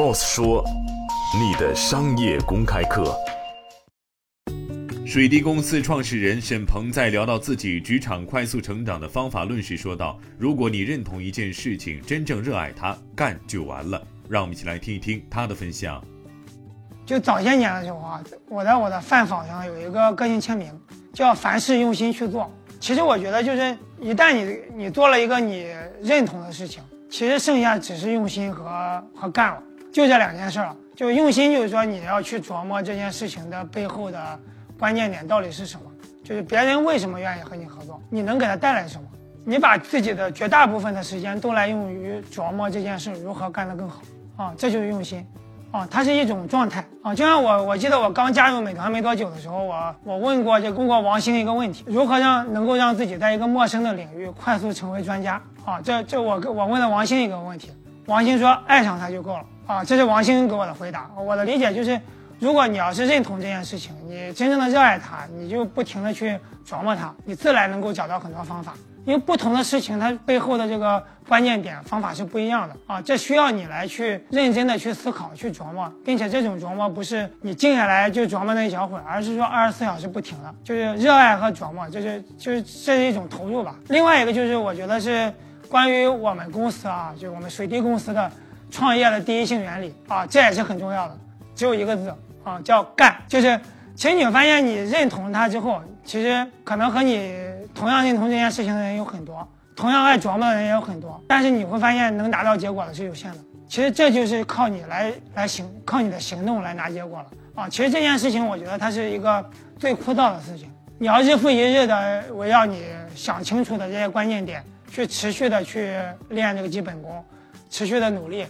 ，Boss 说，你的商业公开课。水滴公司创始人沈鹏在聊到自己职场快速成长的方法论时说道：“如果你认同一件事情，真正热爱它，干就完了。”让我们一起来听一听他的分享。就早些年的时候啊，我在我的饭坊上有一个个性签名，叫“凡事用心去做”。其实我觉得，就是一旦你你做了一个你认同的事情，其实剩下只是用心和和干了，就这两件事儿。就用心，就是说你要去琢磨这件事情的背后的。关键点到底是什么？就是别人为什么愿意和你合作？你能给他带来什么？你把自己的绝大部分的时间都来用于琢磨这件事如何干得更好啊，这就是用心啊，它是一种状态啊。就像我，我记得我刚加入美团没多久的时候，我我问过就问过王兴一个问题：如何让能够让自己在一个陌生的领域快速成为专家啊？这这我我问了王兴一个问题，王兴说爱上他就够了啊，这是王兴给我的回答。我的理解就是。如果你要是认同这件事情，你真正的热爱它，你就不停的去琢磨它，你自然能够找到很多方法。因为不同的事情，它背后的这个关键点方法是不一样的啊，这需要你来去认真的去思考、去琢磨，并且这种琢磨不是你静下来就琢磨那一小会儿，而是说二十四小时不停的，就是热爱和琢磨，就是就是这是一种投入吧。另外一个就是我觉得是关于我们公司啊，就我们水滴公司的创业的第一性原理啊，这也是很重要的，只有一个字。啊，叫干，就是其实你发现，你认同他之后，其实可能和你同样认同这件事情的人有很多，同样爱琢磨的人也有很多，但是你会发现能达到结果的是有限的。其实这就是靠你来来行，靠你的行动来拿结果了啊。其实这件事情，我觉得它是一个最枯燥的事情，你要日复一日的围绕你想清楚的这些关键点，去持续的去练这个基本功，持续的努力，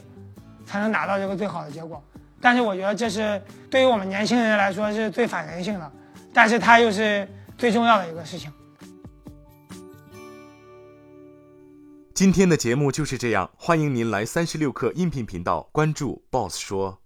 才能拿到这个最好的结果。但是我觉得这是对于我们年轻人来说是最反人性的，但是它又是最重要的一个事情。今天的节目就是这样，欢迎您来三十六课音频频道关注 Boss 说。